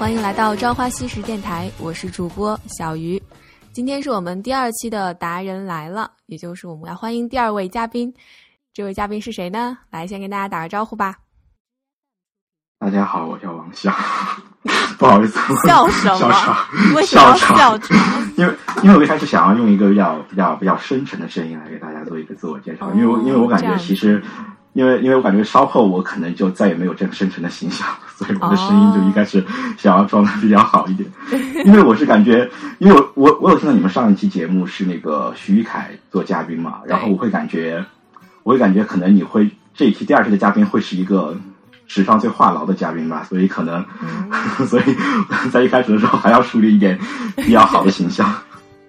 欢迎来到朝花夕拾电台，我是主播小鱼。今天是我们第二期的达人来了，也就是我们要欢迎第二位嘉宾。这位嘉宾是谁呢？来，先跟大家打个招呼吧。大家好，我叫王笑。不好意思，笑什么？笑场，为什么要笑场？因为因为我一开始想要用一个比较比较比较深沉的声音来给大家做一个自我介绍，哦因为因为我感觉其实。因为因为我感觉稍后我可能就再也没有这个深沉的形象，所以我的声音就应该是想要装的比较好一点。因为我是感觉，因为我我我有听到你们上一期节目是那个徐玉凯做嘉宾嘛，然后我会感觉，我会感觉可能你会这一期第二期的嘉宾会是一个史上最话痨的嘉宾吧，所以可能，嗯 所以在一开始的时候还要树立一点比较好的形象。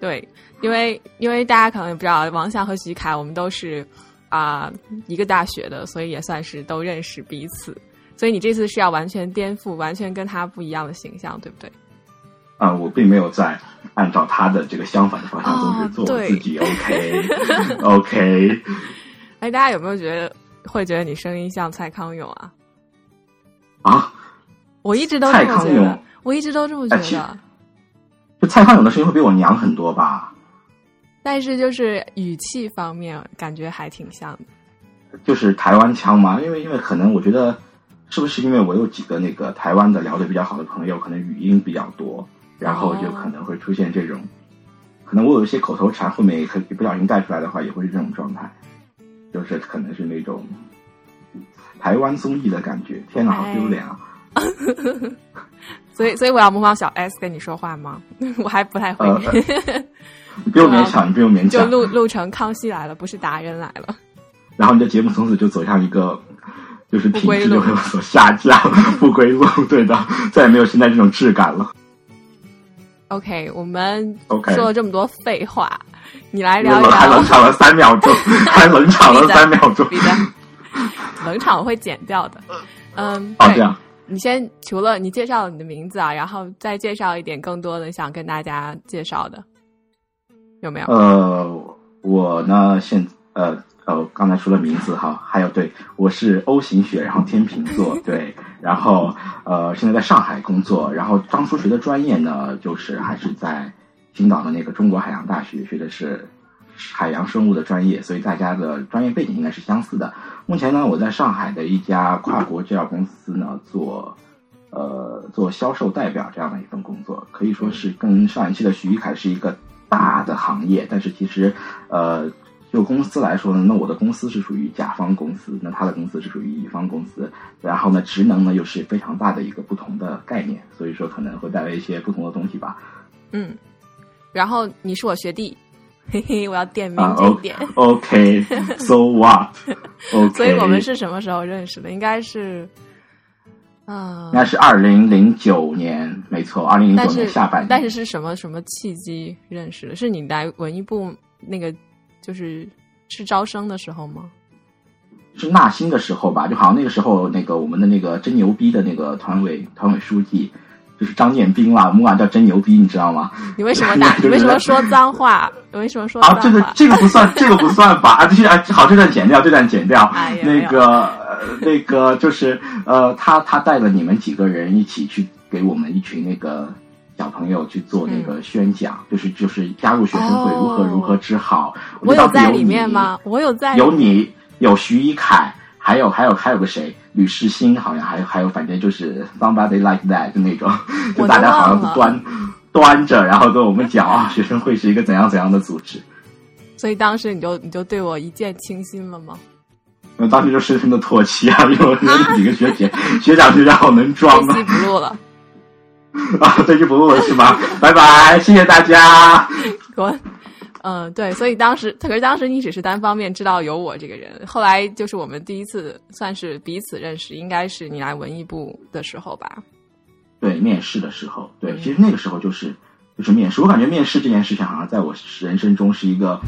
对，因为因为大家可能也不知道，王翔和徐凯我们都是啊、一个大学的，所以也算是都认识彼此。所以你这次是要完全颠覆，完全跟他不一样的形象，对不对？啊、我并没有在按照他的这个相反的方向哦走，是做自己。OK OK，哎，大家有没有觉得会觉得你声音像蔡康永啊？啊，我一直都蔡康永，我一直都这么觉得。就蔡康永的声音会比我娘很多吧？但是就是语气方面，感觉还挺像的。就是台湾腔嘛，因为因为可能我觉得是不是因为我有几个那个台湾的聊得比较好的朋友，可能语音比较多，然后就可能会出现这种，可能我有一些口头禅，后面也可以不小心带出来的话，也会是这种状态，就是可能是那种台湾综艺的感觉。天哪，好丢脸啊！所以，所以我要模仿小 S 跟你说话吗？我还不太会，呃你不用勉强，你不用勉强就强。录录成康熙来了，不是达人来了。然后你的节目从此就走向一个，就是品质就会有所下降，不归路。对的，再也没有现在这种质感了。OK，我们 OK 说了这么多废话，你来聊一聊。还冷场了三秒钟，还冷场了三秒钟。冷场我会剪掉的。嗯，哦，这样，你先除了你介绍了你的名字啊，然后再介绍一点更多的想跟大家介绍的，有没有？呃，我呢现呃呃，刚才说了名字哈，还有对我是 O 型血，然后天秤座，对，然后呃现在在上海工作，然后当初学的专业呢，就是还是在青岛的那个中国海洋大学学的是海洋生物的专业，所以大家的专业背景应该是相似的。目前呢，我在上海的一家跨国制药公司呢做。呃，做销售代表这样的一份工作，可以说是跟上一期的徐一凯是一个大的行业，但是其实，呃，就公司来说呢，那我的公司是属于甲方公司，那他的公司是属于乙方公司，然后呢，职能呢又是非常大的一个不同的概念，所以说可能会带来一些不同的东西吧。嗯，然后你是我学弟，嘿嘿，我要点名啊这一点。OK，so、what？OK，所以我们是什么时候认识的？应该是，嗯、应该是二零零九年，没错，二零零九年下半年。但是是什么什么契机认识的？是你来文艺部那个就是是招生的时候吗？是纳新的时候吧，就好像那个时候，那个我们的那个真牛逼的那个团委团委书记就是张建斌啦，我们管他叫真牛逼，你知道吗？你为什么 打？就是你为什么说脏话？你为什么说啊，这个？这个不算，这个不算吧？啊，这些啊，好，这段剪掉，这段剪掉。那个呃那个就是呃，他他带了你们几个人一起去给我们一群那个小朋友去做那个宣讲，就是就是加入学生会如何如何之好。我有有在里面吗？我有在有你，有徐一凯，还有还有还有个谁，吕世新，好像还有还有，反正就是 somebody like that 就那种，就大家好像端端着，然后跟我们讲啊，学生会是一个怎样怎样的组织。所以当时你就你就对我一见倾心了吗？我当时就深深的唾弃啊，因为我觉得这几个学姐、学长学长好能装这期啊！不录了，啊，这就不录了是吗？拜拜，谢谢大家。滚。嗯，对，所以当时，可是当时你只是单方面知道有我这个人，后来就是我们第一次算是彼此认识，应该是你来文艺部的时候吧？对，面试的时候，对，嗯其实那个时候就是就是面试。我感觉面试这件事情好像在我人生中是一个，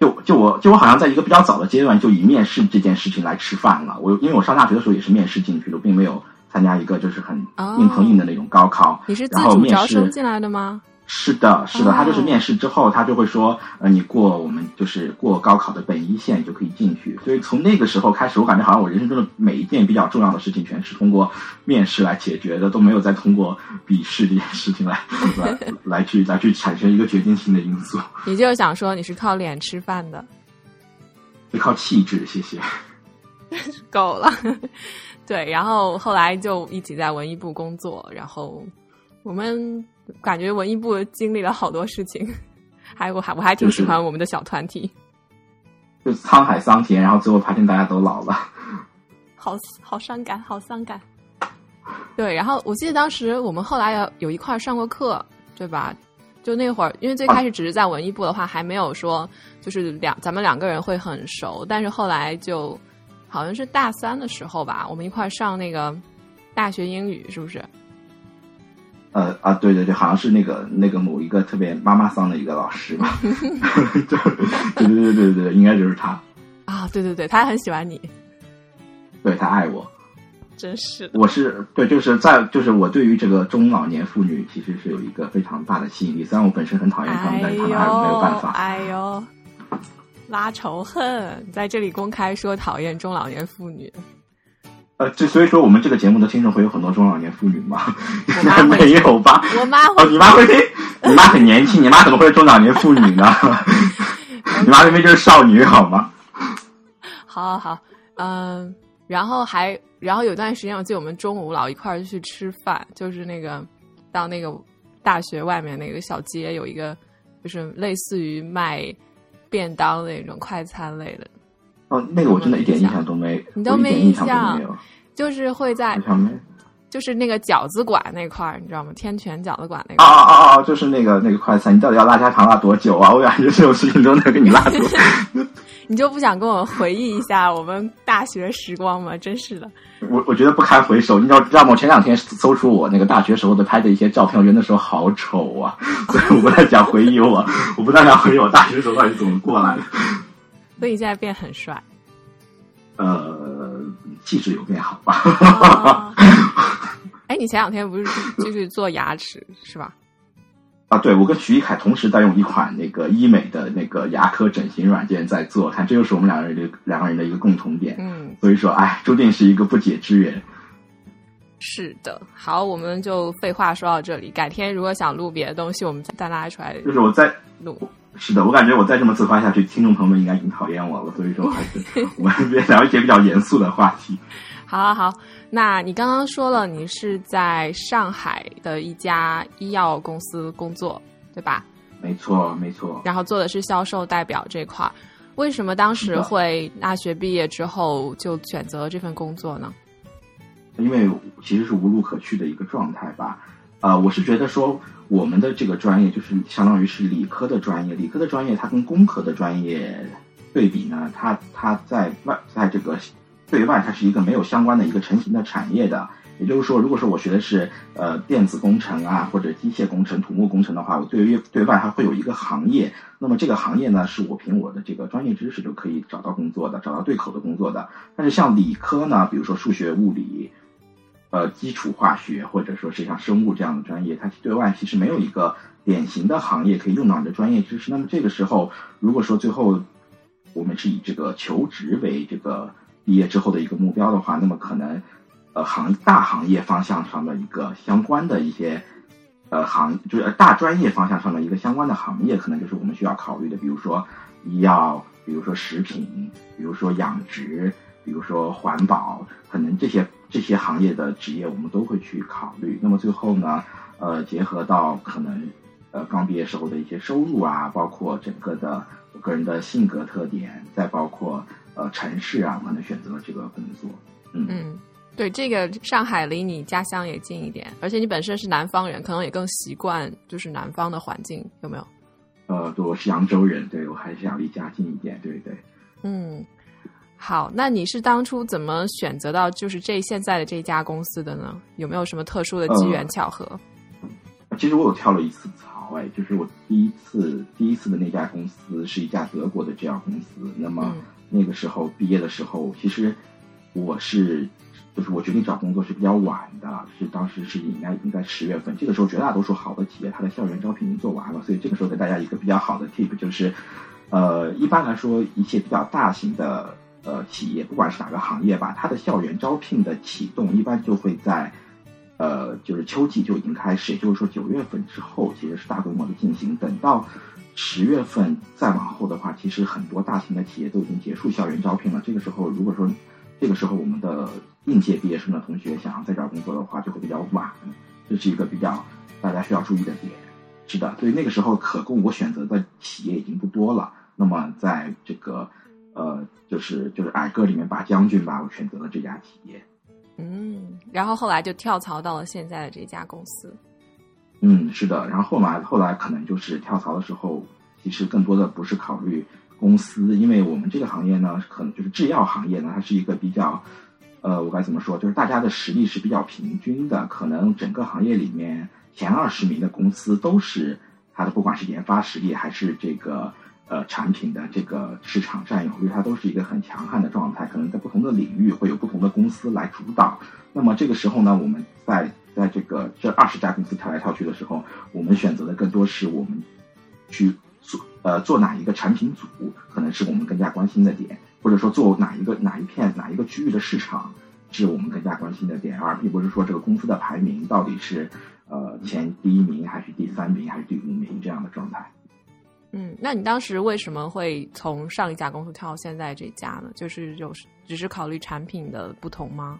就就我就我好像在一个比较早的阶段就以面试这件事情来吃饭了。我因为我上大学的时候也是面试进去的，并没有参加一个就是很哦硬碰硬的那种高考。你是自主招生试进来的吗？是的，是的，哦他就是面试之后，他就会说，呃，你过我们就是过高考的本一线就可以进去。所以从那个时候开始，我感觉好像我人生中的每一件比较重要的事情，全是通过面试来解决的，都没有再通过笔试这件事情来 来来去来去产生一个决定性的因素，你就是想说你是靠脸吃饭的，是靠气质。谢谢。够了。对，然后后来就一起在文艺部工作，然后我们感觉文艺部经历了好多事情，还我还我还挺喜欢我们的小团体，就沧海桑田，然后最后发现大家都老了。好好伤感，好伤感。对，然后我记得当时我们后来有有一块儿上过课，对吧？就那会儿，因为最开始只是在文艺部的话，还没有说就是两咱们两个人会很熟，但是后来就好像是大三的时候吧，我们一块儿上那个大学英语，是不是？呃啊，对对对，好像是那个那个某一个特别妈妈桑的一个老师吧，对对对对对对，应该就是他，啊，对对对，他很喜欢你，对他爱我。真是的。我是对，就是在就是我对于这个中老年妇女其实是有一个非常大的吸引力，虽然我本身很讨厌他们，但是她们没有办法。哎呦，拉仇恨，在这里公开说讨厌中老年妇女。呃，这所以说我们这个节目的听众会有很多中老年妇女吗？应该没有吧？我妈哦，会，你妈会听？你妈很年轻，你妈怎么会是中老年妇女呢？你妈明明就是少女好吗？好好好，嗯，然后还然后有段时间，我记得我们中午老一块儿去吃饭，就是那个到那个大学外面那个小街有一个，就是类似于卖便当那种快餐类的，哦，那个我真的一点印象都没，你都没印象没有，就是会在。就是那个饺子馆那块儿，你知道吗？天泉饺子馆那块啊儿。啊啊啊！就是那个那个快餐，你到底要拉家常拉多久啊？我感觉这种事情都能给你拉多。你就不想跟我回忆一下我们大学时光吗？真是的，我我觉得不堪回首。你知道知道吗？我前两天搜出我那个大学时候的拍的一些照片，我觉得那时候好丑啊！所以我不太想回忆我，我不太想回忆我大学时候到底怎么过来的。所以你现在变很帅。呃，气质有变好吧？哦哎，你前两天不是就是做牙齿是吧？啊，对，我跟徐一凯同时在用一款那个医美的那个牙科整形软件在做，看这就是我们两个人的两个人的一个共同点。嗯，所以说，哎，注定是一个不解之缘。是的。好，我们就废话说到这里。改天如果想录别的东西，我们再拉出来就是我在录。是的，我感觉我再这么自夸下去，听众朋友们应该已经讨厌我了。所以说，还是 我们别聊一些比较严肃的话题。好好好，那你刚刚说了你是在上海的一家医药公司工作，对吧？没错，没错。然后做的是销售代表这块儿。为什么当时会大学毕业之后就选择这份工作呢？因为其实是无路可去的一个状态吧。呃，我是觉得说，我们的这个专业就是相当于是理科的专业，理科的专业它跟工科的专业对比呢，它它在外在这个对外它是一个没有相关的一个成型的产业的。也就是说，如果说我学的是呃电子工程啊，或者机械工程、土木工程的话，我对于对外还会有一个行业。那么这个行业呢，是我凭我的这个专业知识就可以找到工作的，找到对口的工作的。但是像理科呢，比如说数学、物理，呃，基础化学或者说是像生物这样的专业，它对外其实没有一个典型的行业可以用到你的专业知识。那么这个时候，如果说最后我们是以这个求职为这个毕业之后的一个目标的话，那么可能呃行大行业方向上的一个相关的一些呃行就是大专业方向上的一个相关的行业，可能就是我们需要考虑的，比如说医药，比如说食品，比如说养殖，比如说环保，可能这些这些行业的职业我们都会去考虑。那么最后呢，呃，结合到可能呃刚毕业时候的一些收入啊，包括整个的我个人的性格特点，再包括呃城市啊，我可能选择了这个工作。嗯，嗯，对，这个上海离你家乡也近一点，而且你本身是南方人，可能也更习惯就是南方的环境，有没有？呃，对，我是扬州人，对我还是想离家近一点，对对。嗯，好，那你是当初怎么选择到就是这现在的这家公司的呢？有没有什么特殊的机缘巧合？其实我有跳了一次槽，哎，就是我第一次第一次的那家公司是一家德国的制药公司。那么嗯那个时候毕业的时候，其实我是就是我决定找工作是比较晚的，是当时是应该应该十月份，这个时候绝大多数好的企业它的校园招聘已经做完了，所以这个时候给大家一个比较好的 tip 就是，呃，一般来说一些比较大型的呃企业，不管是哪个行业吧，它的校园招聘的启动一般就会在，呃，就是秋季就已经开始，也就是说九月份之后其实是大规模的进行，等到十月份再往后的话，其实很多大型的企业都已经结束校园招聘了，这个时候如果说。这个时候，我们的应届毕业生的同学想要再找工作的话，就会比较晚，这是一个比较大家需要注意的点。是的，所以那个时候可供我选择的企业已经不多了。那么，在这个呃，就是就是矮个里面拔将军吧，我选择了这家企业。嗯，然后后来就跳槽到了现在的这家公司。嗯，是的，然后后来后来可能就是跳槽的时候，其实更多的不是考虑。公司，因为我们这个行业呢，可能就是制药行业呢，它是一个比较，呃，我该怎么说，就是大家的实力是比较平均的，可能整个行业里面前二十名的公司都是它的，不管是研发实力还是这个呃产品的这个市场占有率，它都是一个很强悍的状态。可能在不同的领域会有不同的公司来主导。那么这个时候呢，我们在在这个这二十家公司跳来跳去的时候，我们选择的更多是我们去。做呃做哪一个产品组可能是我们更加关心的点，或者说做哪一个哪一片哪一个区域的市场是我们更加关心的点，而并不是说这个公司的排名到底是呃前第一名还是第三名还是第五名这样的状态。嗯，那你当时为什么会从上一家公司跳到现在这家呢？就是有只是考虑产品的不同吗？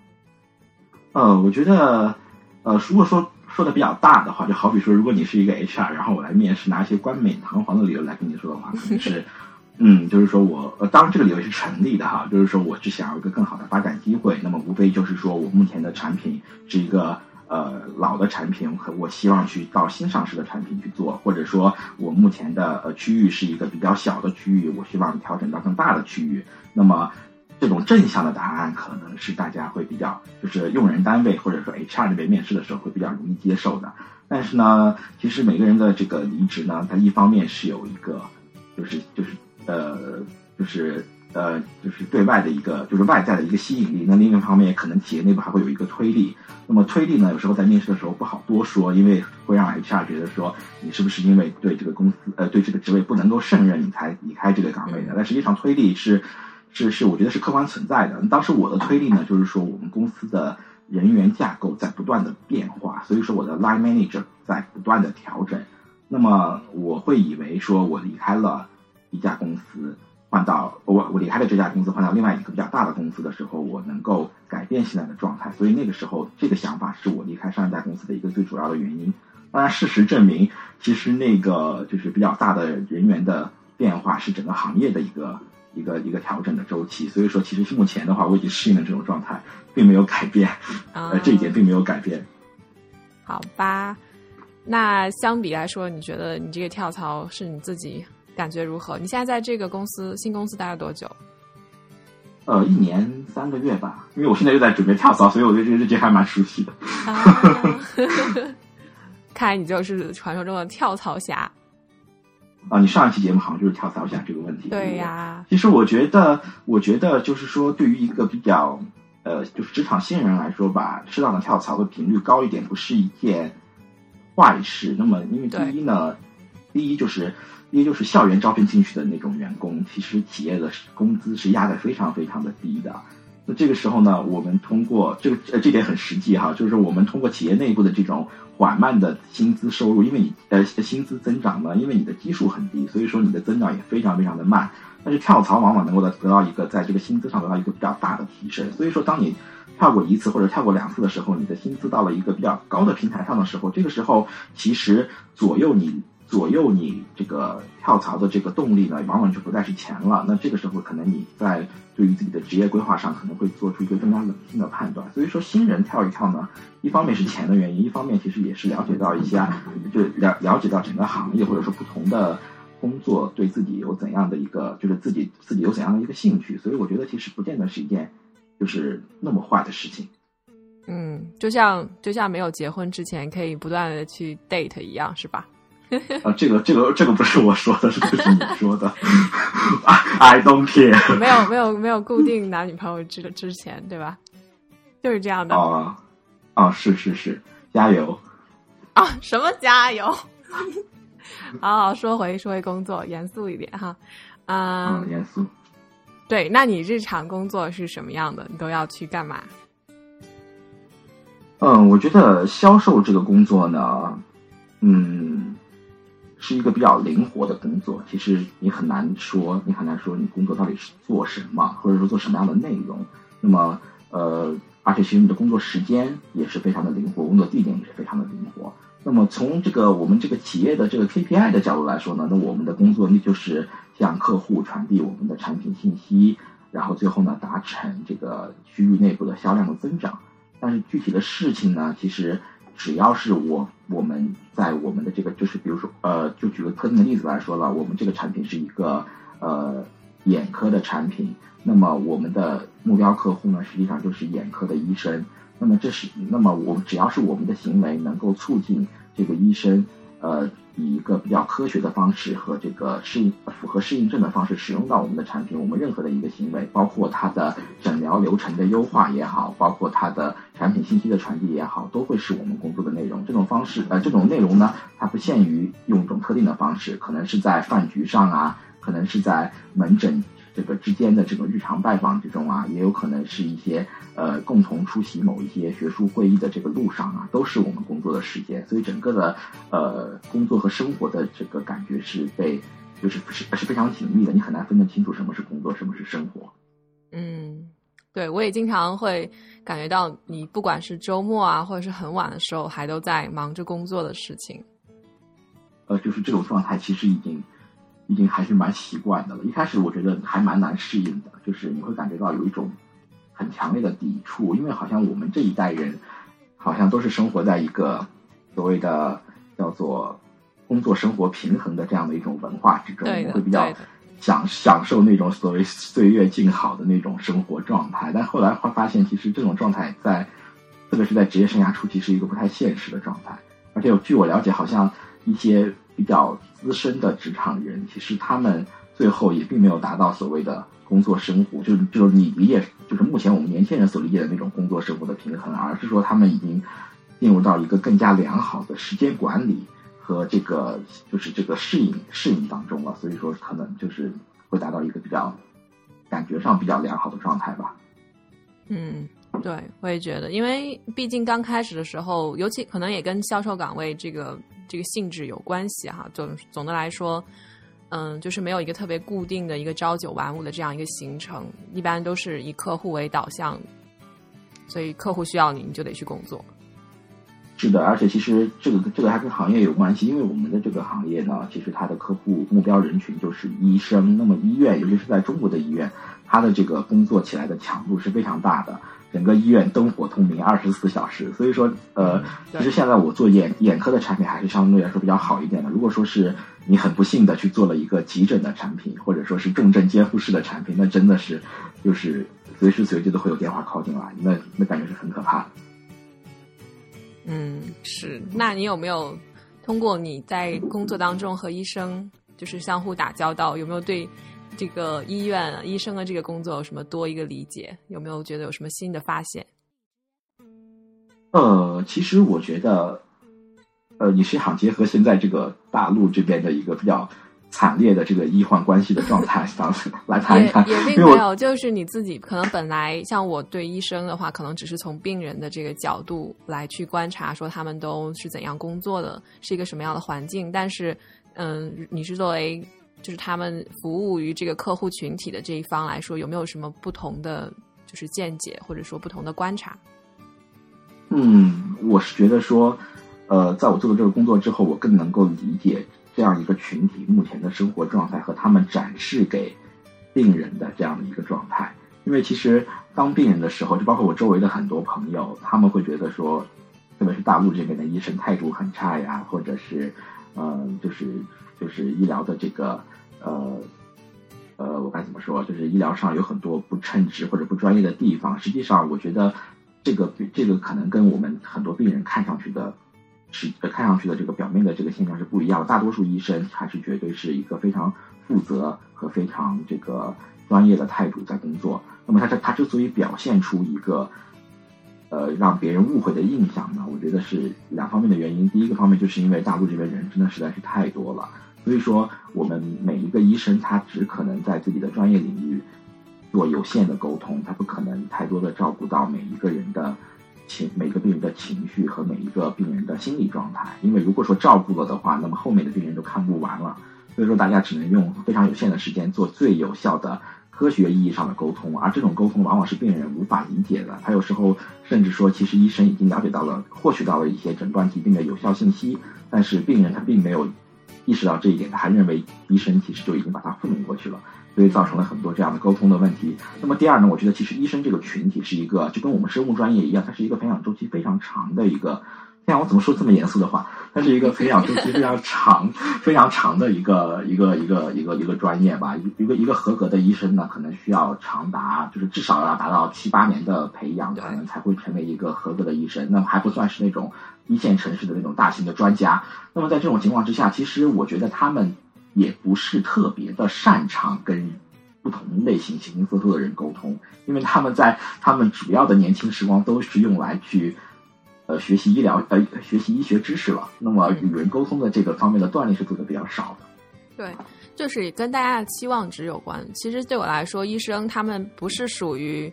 呃，我觉得呃如果说。说的比较大的话，就好比说，如果你是一个 HR，然后我来面试，拿一些冠冕堂皇的理由来跟你说的话，就是，嗯，就是说我，呃，当然这个理由是成立的哈，就是说我只想要一个更好的发展机会，那么无非就是说我目前的产品是一个呃老的产品，我希望去到新上市的产品去做，或者说我目前的呃区域是一个比较小的区域，我希望调整到更大的区域，那么。这种正向的答案可能是大家会比较，就是用人单位或者说 HR 这边面试的时候会比较容易接受的。但是呢，其实每个人的这个离职呢，它一方面是有一个，就是就是呃，就是呃，就是对外的一个，就是外在的一个吸引力。那另一方面，可能企业内部还会有一个推力。那么推力呢，有时候在面试的时候不好多说，因为会让 HR 觉得说你是不是因为对这个公司呃对这个职位不能够胜任，你才离开这个岗位的？但实际上推力是。是是，我觉得是客观存在的。当时我的推力呢，就是说我们公司的人员架构在不断的变化，所以说我的 line manager 在不断的调整。那么我会以为说我离开了一家公司，换到我我离开了这家公司，换到另外一个比较大的公司的时候，我能够改变现在的状态。所以那个时候，这个想法是我离开上一家公司的一个最主要的原因。当然，事实证明，其实那个就是比较大的人员的变化是整个行业的一个。一个一个调整的周期，所以说其实目前的话，我已经适应了这种状态，并没有改变，呃，这一点并没有改变。好吧，那相比来说，你觉得你这个跳槽是你自己感觉如何？你现在在这个公司新公司待了多久？呃，一年三个月吧，因为我现在又在准备跳槽，所以我对这个日记还蛮熟悉的。看来你就是传说中的跳槽侠。啊，你上一期节目好像就是跳槽一下这个问题。对呀，其实我觉得，我觉得就是说，对于一个比较呃，就是职场新人来说吧，适当的跳槽的频率高一点，不是一件坏事。那么，因为第一呢，第一就是，第一就是校园招聘进去的那种员工，其实企业的工资是压的非常非常的低的。那这个时候呢，我们通过这个呃这点很实际哈，就是我们通过企业内部的这种缓慢的薪资收入，因为你呃薪资增长呢，因为你的基数很低，所以说你的增长也非常非常的慢。但是跳槽往往能够得得到一个在这个薪资上得到一个比较大的提升。所以说，当你跳过一次或者跳过两次的时候，你的薪资到了一个比较高的平台上的时候，这个时候其实左右你。左右你这个跳槽的这个动力呢，往往就不再是钱了。那这个时候，可能你在对于自己的职业规划上，可能会做出一个更加冷静的判断。所以说，新人跳一跳呢，一方面是钱的原因，一方面其实也是了解到一些，就了了解到整个行业或者说不同的工作对自己有怎样的一个，就是自己自己有怎样的一个兴趣。所以我觉得其实不见得是一件就是那么坏的事情。嗯，就像就像没有结婚之前可以不断的去 date 一样，是吧？啊，这个这个这个不是我说的，是你说的。I don't care。没有没有没有固定男女朋友之之前，对吧？就是这样的。哦，哦，是是是，加油！啊，什么加油？好，说回说回工作，严肃一点哈。嗯，严肃。对，那你日常工作是什么样的？你都要去干嘛？嗯，我觉得销售这个工作呢，嗯，是一个比较灵活的工作。其实你很难说，你很难说你工作到底是做什么，或者说做什么样的内容。那么，呃，而且其实你的工作时间也是非常的灵活，工作地点也是非常的灵活。那么从这个我们这个企业的这个 KPI 的角度来说呢，那我们的工作那就是向客户传递我们的产品信息，然后最后呢达成这个区域内部的销量的增长。但是具体的事情呢，其实只要是我我们在我们的这个就是比如说呃，就举个特定的例子来说了，我们这个产品是一个呃眼科的产品，那么我们的目标客户呢，实际上就是眼科的医生。那么这是，那么我们只要是我们的行为能够促进这个医生，呃，以一个比较科学的方式和这个适应符合适应症的方式使用到我们的产品，我们任何的一个行为，包括它的诊疗流程的优化也好，包括它的产品信息的传递也好，都会是我们工作的内容。这种方式，呃，这种内容呢，它不限于用一种特定的方式，可能是在饭局上啊，可能是在门诊。这个之间的这个日常拜访之中啊，也有可能是一些呃共同出席某一些学术会议的这个路上啊，都是我们工作的时间。所以整个的呃工作和生活的这个感觉是被就是是是非常紧密的，你很难分得清楚什么是工作，什么是生活。嗯，对，我也经常会感觉到你不管是周末啊，或者是很晚的时候，还都在忙着工作的事情。呃，就是这种状态，其实已经。已经还是蛮习惯的了。一开始我觉得还蛮难适应的，就是你会感觉到有一种很强烈的抵触，因为好像我们这一代人好像都是生活在一个所谓的叫做工作生活平衡的这样的一种文化之中，会比较享享受那种所谓岁月静好的那种生活状态。但后来会发现，其实这种状态在特别是在职业生涯初期是一个不太现实的状态。而且据我了解，好像一些。比较资深的职场人，其实他们最后也并没有达到所谓的工作生活，就是就是你理解，就是目前我们年轻人所理解的那种工作生活的平衡，而是说他们已经进入到一个更加良好的时间管理和这个就是这个适应适应当中了，所以说可能就是会达到一个比较感觉上比较良好的状态吧。嗯，对，我也觉得，因为毕竟刚开始的时候，尤其可能也跟销售岗位这个。这个性质有关系哈，总总的来说，嗯，就是没有一个特别固定的一个朝九晚五的这样一个行程，一般都是以客户为导向，所以客户需要你，你就得去工作。是的，而且其实这个这个还跟行业有关系，因为我们的这个行业呢，其实它的客户目标人群就是医生，那么医院，尤其是在中国的医院，它的这个工作起来的强度是非常大的。整个医院灯火通明，二十四小时。所以说，呃，其实现在我做眼眼科的产品还是相对来说比较好一点的。如果说是你很不幸的去做了一个急诊的产品，或者说是重症监护室的产品，那真的是就是随时随地都会有电话靠进来，那那感觉是很可怕的。嗯，是。那你有没有通过你在工作当中和医生就是相互打交道，有没有对？这个医院医生的这个工作有什么多一个理解？有没有觉得有什么新的发现？呃，其实我觉得，呃，你是想结合现在这个大陆这边的一个比较惨烈的这个医患关系的状态，来谈一谈。也并没有，就是你自己可能本来像我对医生的话，可能只是从病人的这个角度来去观察，说他们都是怎样工作的，是一个什么样的环境。但是，嗯，你是作为。就是他们服务于这个客户群体的这一方来说，有没有什么不同的就是见解，或者说不同的观察？嗯，我是觉得说，呃，在我做了这个工作之后，我更能够理解这样一个群体目前的生活状态和他们展示给病人的这样的一个状态。因为其实当病人的时候，就包括我周围的很多朋友，他们会觉得说，特别是大陆这边的医生态度很差呀，或者是，嗯，就是就是医疗的这个。呃，呃，我该怎么说？就是医疗上有很多不称职或者不专业的地方。实际上，我觉得这个这个可能跟我们很多病人看上去的，是看上去的这个表面的这个现象是不一样的。大多数医生还是绝对是一个非常负责和非常这个专业的态度在工作。那么他他他之所以表现出一个呃让别人误会的印象呢？我觉得是两方面的原因。第一个方面就是因为大陆这边人真的实在是太多了，所以说我们每一个医生他只可能在自己的专业领域做有限的沟通，他不可能太多的照顾到每一个人的情每个病人的情绪和每一个病人的心理状态。因为如果说照顾了的话，那么后面的病人都看不完了。所以说大家只能用非常有限的时间做最有效的。科学意义上的沟通，而这种沟通往往是病人无法理解的。他有时候甚至说，其实医生已经了解到了、获取到了一些诊断疾病的有效信息，但是病人他并没有意识到这一点，他还认为医生其实就已经把他糊弄过去了，所以造成了很多这样的沟通的问题。那么第二呢，我觉得其实医生这个群体是一个，就跟我们生物专业一样，它是一个培养周期非常长的一个。天啊，我怎么说这么严肃的话？它是一个培养周期非常长、非常长的一个一个一个一个一个专业吧。一一个一个合格的医生呢，可能需要长达就是至少要达到七八年的培养，可能才会成为一个合格的医生。那么还不算是那种一线城市的那种大型的专家。那么在这种情况之下，其实我觉得他们也不是特别的擅长跟不同类型形形色色的人沟通，因为他们在他们主要的年轻时光都是用来去。呃，学习医疗呃，学习医学知识了。那么与人沟通的这个方面的锻炼是做的比较少的。对，就是跟大家的期望值有关。其实对我来说，医生他们不是属于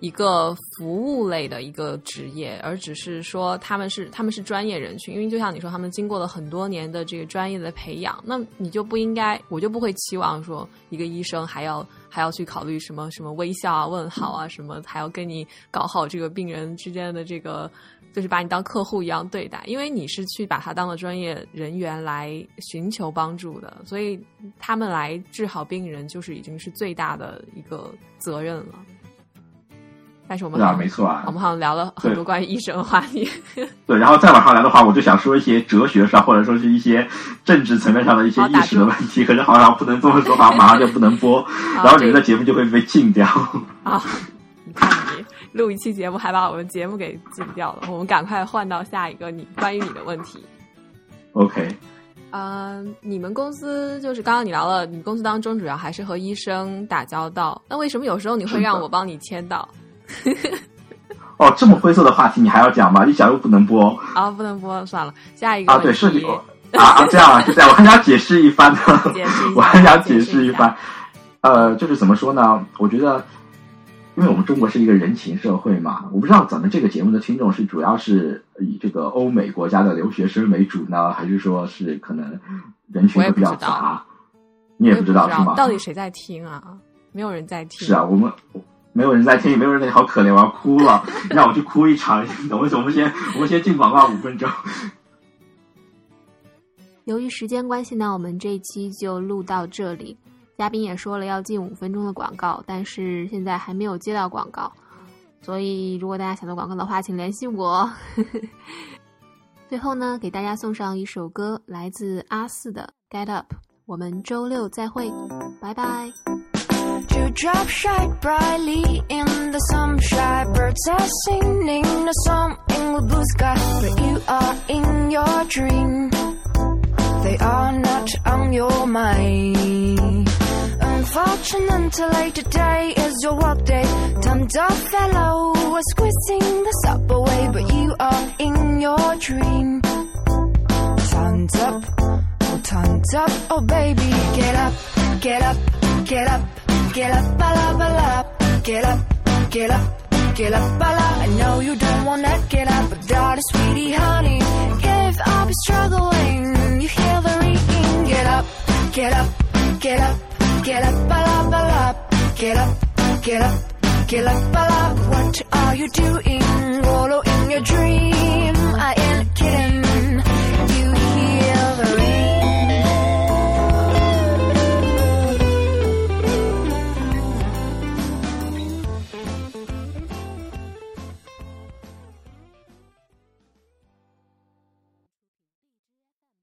一个服务类的一个职业，而只是说他们是他们是专业人群。因为就像你说，他们经过了很多年的这个专业的培养，那你就不应该，我就不会期望说一个医生还要还要去考虑什么什么微笑啊、问好啊什么，还要跟你搞好这个病人之间的这个。就是把你当客户一样对待，因为你是去把他当了专业人员来寻求帮助的，所以他们来治好病人就是已经是最大的一个责任了。但是我们啊，没错啊，我们好像聊了很多关于医生的话题。对，然后再往上来的话，我就想说一些哲学上或者说是一些政治层面上的一些意识的问题，可是好像不能这么说吧，马上就不能播，然后你们的节目就会被禁掉。啊，你看你。录一期节目还把我们节目给禁掉了，我们赶快换到下一个你关于你的问题。OK，嗯，你们公司就是刚刚你聊了，你公司当中主要还是和医生打交道，那为什么有时候你会让我帮你签到？哦，这么灰色的话题你还要讲吗？一讲又不能播。啊，不能播，算了，下一个啊，对，是你啊，这样啊，就这样，我还想解释一番呢，我还想解释一番。呃，就是怎么说呢？我觉得。因为我们中国是一个人情社会嘛，我不知道咱们这个节目的听众是主要是以这个欧美国家的留学生为主呢，还是说是可能人群会比较杂？你也不知道是吗？到底谁在听啊？没有人在听。是啊，我们没有人在听，没有人在听，好可怜，我要哭了，让我去哭一场。我们我们先我们先进广告五分钟。由于时间关系呢，我们这一期就录到这里。嘉宾也说了要进五分钟的广告，但是现在还没有接到广告，所以如果大家想做广告的话，请联系我。最后呢，给大家送上一首歌，来自阿四的《Get Up》，我们周六再会，拜拜。they are not on your mind Unfortunately, today is your work day. Turned up fellow was squeezing the subway, but you are in your dream. Turned up, oh, turned up, oh baby, get up, get up, get up, get up, bala bala, get up, get up. Get up, bala. I know you don't wanna get up, but darling, sweetie, honey, I'll be struggling, you hear the ringing. Get up, get up, get up. Get up, up, up, get up, get up, get up, up. What are you doing? Following your dream. I ain't kidding.